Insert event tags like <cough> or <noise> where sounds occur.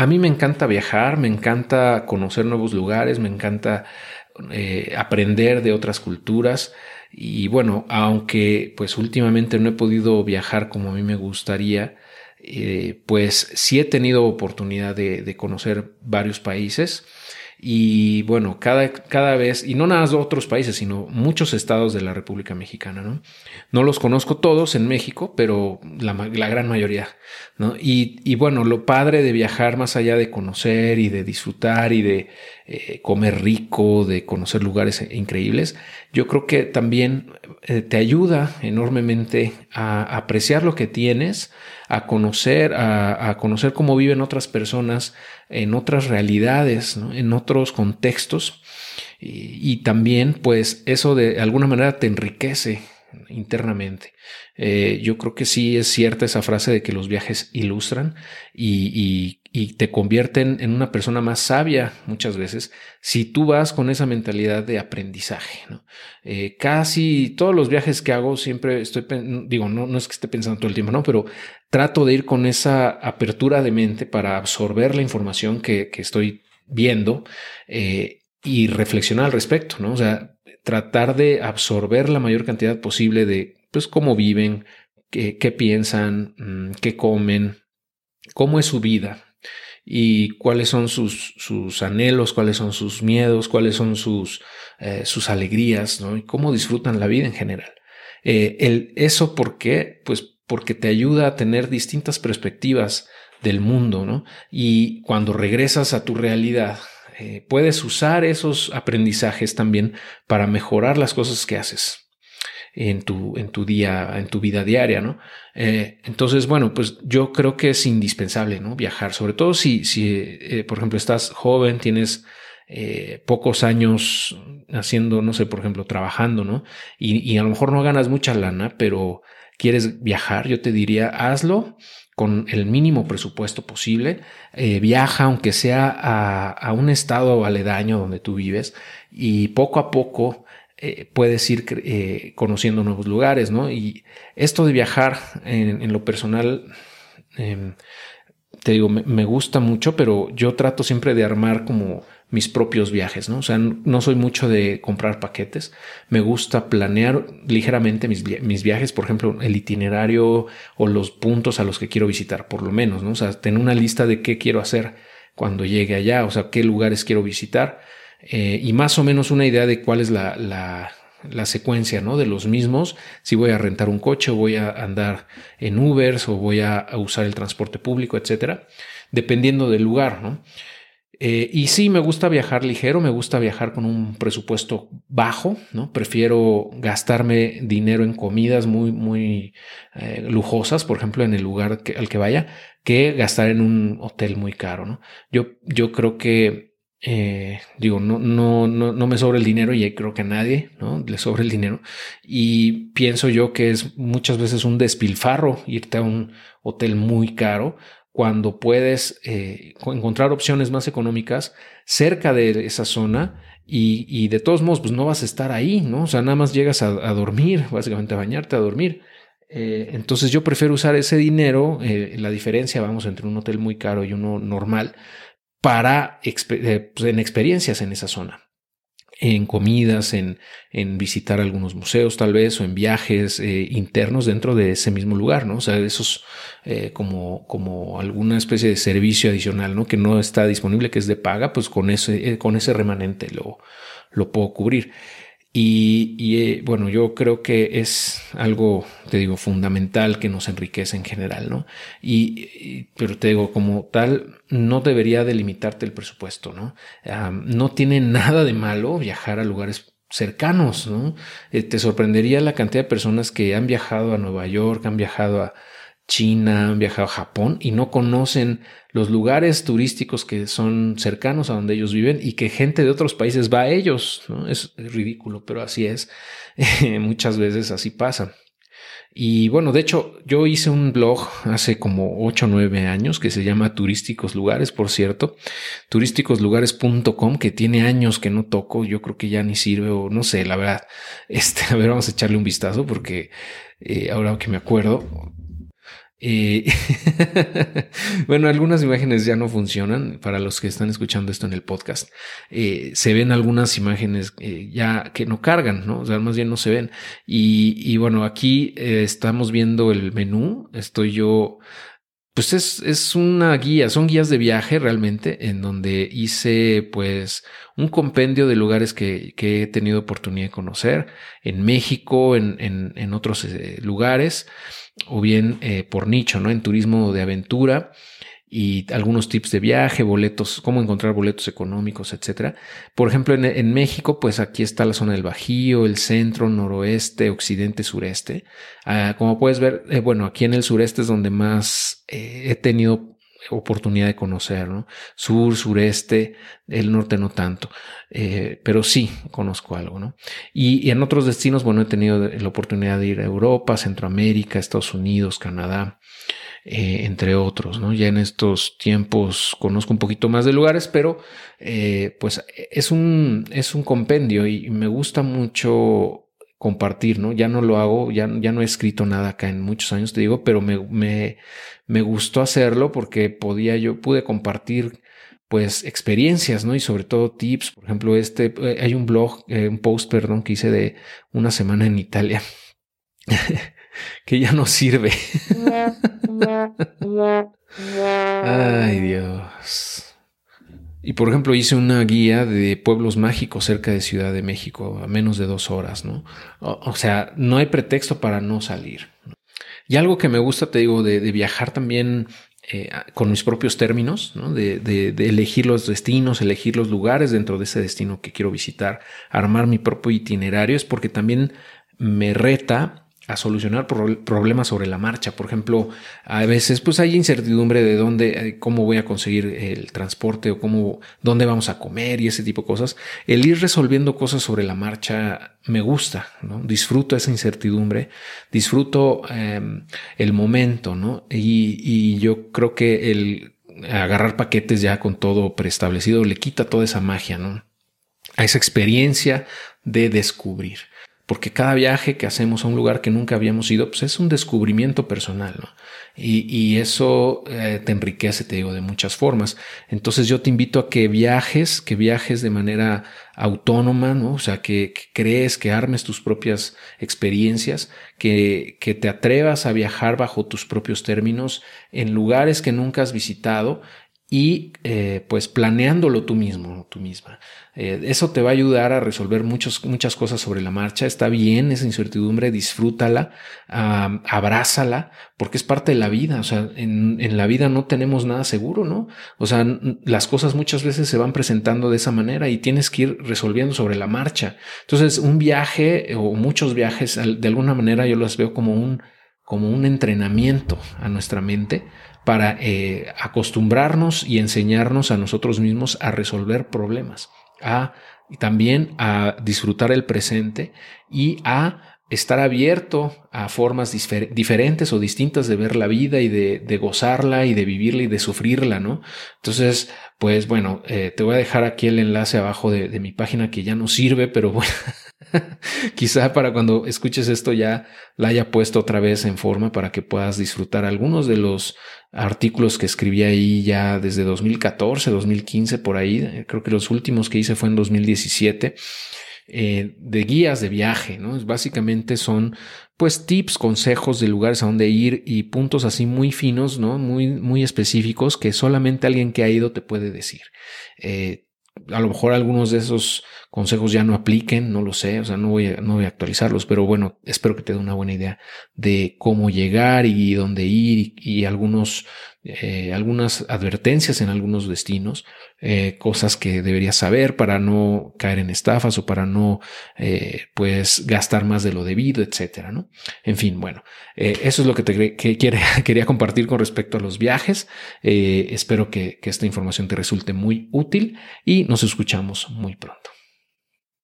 a mí me encanta viajar, me encanta conocer nuevos lugares, me encanta eh, aprender de otras culturas. Y bueno, aunque pues últimamente no he podido viajar como a mí me gustaría, eh, pues sí he tenido oportunidad de, de conocer varios países. Y bueno, cada, cada vez, y no nada de otros países, sino muchos estados de la República Mexicana, ¿no? No los conozco todos en México, pero la, la gran mayoría, ¿no? Y, y, bueno, lo padre de viajar más allá de conocer y de disfrutar y de eh, comer rico, de conocer lugares increíbles, yo creo que también eh, te ayuda enormemente a apreciar lo que tienes, a conocer, a, a conocer cómo viven otras personas, en otras realidades, en otros contextos. Y, también, pues, eso de alguna manera te enriquece internamente. Eh, yo creo que sí es cierta esa frase de que los viajes ilustran y, te convierten en una persona más sabia muchas veces si tú vas con esa mentalidad de aprendizaje. Eh, casi todos los viajes que hago siempre estoy, digo, no, no es que esté pensando todo el tiempo, no, pero trato de ir con esa apertura de mente para absorber la información que, estoy viendo eh, y reflexionar al respecto, ¿no? O sea, tratar de absorber la mayor cantidad posible de, pues, cómo viven, qué, piensan, mm, qué comen, cómo es su vida y cuáles son sus, sus anhelos, cuáles son sus miedos, cuáles son sus, eh, sus alegrías, ¿no? Y cómo disfrutan la vida en general. Eh, el, eso, ¿por qué? Pues porque te ayuda a tener distintas perspectivas del mundo, ¿no? Y cuando regresas a tu realidad, eh, puedes usar esos aprendizajes también para mejorar las cosas que haces en tu, en tu día, en tu vida diaria, ¿no? Eh, entonces, bueno, pues yo creo que es indispensable, ¿no? Viajar, sobre todo si, si eh, por ejemplo, estás joven, tienes pocos años haciendo, no sé, por ejemplo, trabajando, ¿no? Y, a lo mejor no ganas mucha lana, pero quieres viajar, yo te diría, hazlo con el mínimo presupuesto posible. Eh, viaja, aunque sea a, un estado aledaño donde tú vives, y poco a poco eh, puedes ir eh, conociendo nuevos lugares, ¿no? Y esto de viajar en, lo personal, em, te digo, me, gusta mucho, pero yo trato siempre de armar como mis propios viajes, ¿no? O sea, no soy mucho de comprar paquetes. Me gusta planear ligeramente mis, mis, viajes, por ejemplo, el itinerario o los puntos a los que quiero visitar, por lo menos, ¿no? O sea, tener una lista de qué quiero hacer cuando llegue allá, o sea, qué lugares quiero visitar eh, y más o menos una idea de cuál es la, la, la secuencia, ¿no? De los mismos, si voy a rentar un coche o voy a andar en Ubers o voy a, a usar el transporte público, etcétera, dependiendo del lugar, ¿no? Eh, y sí, me gusta viajar ligero, me gusta viajar con un presupuesto bajo, ¿no? Prefiero gastarme dinero en comidas muy, muy eh, lujosas, por ejemplo, en el lugar al que vaya, que gastar en un hotel muy caro, ¿no? Yo, yo creo que, eh, digo, no, no, no, no me sobra el dinero y creo que a nadie, ¿no? Le sobra el dinero. Y pienso yo que es muchas veces un despilfarro irte a un hotel muy caro cuando puedes eh, encontrar opciones más económicas cerca de esa zona y, de todos modos, pues no vas a estar ahí, ¿no? O sea, nada más llegas a, dormir, básicamente a bañarte, a dormir. Eh, entonces yo prefiero usar ese dinero, eh, la diferencia, vamos, entre un hotel muy caro y uno normal, para pues, en experiencias en esa zona en comidas, en, en, visitar algunos museos tal vez, o en viajes eh, internos dentro de ese mismo lugar, ¿no? O sea, esos eh, como, como alguna especie de servicio adicional, ¿no? Que no está disponible, que es de paga, pues con ese, eh, con ese remanente lo, lo puedo cubrir. Y, y bueno, yo creo que es algo, te digo, fundamental que nos enriquece en general, ¿no? Y, pero te digo, como tal, no debería delimitarte el presupuesto, ¿no? no tiene nada de malo viajar a lugares cercanos, ¿no? Eh, te sorprendería la cantidad de personas que han viajado a Nueva York, han viajado a China, han viajado a Japón y no conocen los lugares turísticos que son cercanos a donde ellos viven y que gente de otros países va a ellos. ¿no? Es, ridículo, pero así es. <laughs> Muchas veces así pasa. Y bueno, de hecho, yo hice un blog hace como 8 o 9 años que se llama Turísticos Lugares, por cierto, turísticoslugares.com, que tiene años que no toco, yo creo que ya ni sirve o no sé, la verdad. <laughs> Este, a ver, vamos a echarle un vistazo porque eh, ahora que me acuerdo, Eh, <laughs> bueno, algunas imágenes ya no funcionan para los que están escuchando esto en el podcast. Eh, se ven algunas imágenes eh, ya que no cargan, ¿no? O sea, más bien no se ven. Y, y bueno, aquí estamos viendo el menú. Estoy yo pues es, es, una guía, son guías de viaje realmente, en donde hice pues un compendio de lugares que, que he tenido oportunidad de conocer en México, en, en, en otros lugares o bien eh, por nicho, ¿no? En turismo de aventura y algunos tips de viaje, boletos, cómo encontrar boletos económicos, etcétera. Por ejemplo, en, México, pues aquí está la zona del Bajío, el centro, noroeste, occidente, sureste. Ah, como puedes ver, eh, bueno, aquí en el sureste es donde más eh, he tenido oportunidad de conocer, ¿no? Sur, sureste, el norte no tanto, eh, pero sí conozco algo, ¿no? Y, en otros destinos, bueno, he tenido la oportunidad de ir a Europa, Centroamérica, Estados Unidos, Canadá, eh, entre otros, ¿no? Ya en estos tiempos conozco un poquito más de lugares, pero eh, pues es un, es un compendio y me gusta mucho compartir, ¿no? Ya no lo hago, ya, no he escrito nada acá en muchos años, te digo, pero me, me, gustó hacerlo porque podía yo, pude compartir pues experiencias, ¿no? Y sobre todo tips, por ejemplo, este, eh, hay un blog, un post, perdón, que hice de una semana en Italia, <laughs> que ya no sirve. Ay, <laughs> Dios. Y por ejemplo, hice una guía de pueblos mágicos cerca de Ciudad de México a menos de dos horas, ¿no? O, sea, no hay pretexto para no salir. Y algo que me gusta, te digo, de, viajar también eh, con mis propios términos, ¿no? de, de, elegir los destinos, elegir los lugares dentro de ese destino que quiero visitar, armar mi propio itinerario, es porque también me reta a solucionar problemas sobre la marcha. Por ejemplo, a veces pues hay incertidumbre de dónde, eh, cómo voy a conseguir el transporte o cómo, dónde vamos a comer y ese tipo de cosas. El ir resolviendo cosas sobre la marcha me gusta, ¿no? Disfruto esa incertidumbre, disfruto em, el momento, ¿no? Y, y yo creo que el agarrar paquetes ya con todo preestablecido le quita toda esa magia, ¿no? A esa experiencia de descubrir porque cada viaje que hacemos a un lugar que nunca habíamos ido, pues es un descubrimiento personal, ¿no? Y, eso eh, te enriquece, te digo, de muchas formas. Entonces yo te invito a que viajes, que viajes de manera autónoma, ¿no? O sea, que, crees, que armes tus propias experiencias, que, que te atrevas a viajar bajo tus propios términos en lugares que nunca has visitado y eh, pues planeándolo tú mismo, tú misma. Eh, eso te va a ayudar a resolver muchos, muchas cosas sobre la marcha. Está bien esa incertidumbre, disfrútala, abrázala, porque es parte de la vida. O sea, en, en, la vida no tenemos nada seguro, ¿no? O sea, las cosas muchas veces se van presentando de esa manera y tienes que ir resolviendo sobre la marcha. Entonces, un viaje o muchos viajes, de alguna manera yo los veo como un, como un entrenamiento a nuestra mente para eh, acostumbrarnos y enseñarnos a nosotros mismos a resolver problemas, a también a disfrutar el presente y a estar abierto a formas diferentes o distintas de ver la vida y de, gozarla y de vivirla y de sufrirla, ¿no? Entonces, pues bueno, eh, te voy a dejar aquí el enlace abajo de, de mi página que ya no sirve, pero bueno, <laughs> <laughs> Quizá para cuando escuches esto ya la haya puesto otra vez en forma para que puedas disfrutar algunos de los artículos que escribí ahí ya desde 2014, 2015, por ahí. Creo que los últimos que hice fue en 2017. Eh, de guías de viaje, ¿no? Básicamente son pues tips, consejos de lugares a donde ir y puntos así muy finos, ¿no? Muy, muy específicos que solamente alguien que ha ido te puede decir. Eh, a lo mejor algunos de esos consejos ya no apliquen, no lo sé, o sea, no voy a, no voy a actualizarlos, pero bueno, espero que te dé una buena idea de cómo llegar y dónde ir y, algunos, eh, algunas advertencias en algunos destinos, eh, cosas que deberías saber para no caer en estafas o para no, eh, pues, gastar más de lo debido, etcétera, ¿no? En fin, bueno, eso es lo que te que quiere, <laughs> quería compartir con respecto a los viajes. espero que esta información te resulte muy útil y nos escuchamos muy pronto.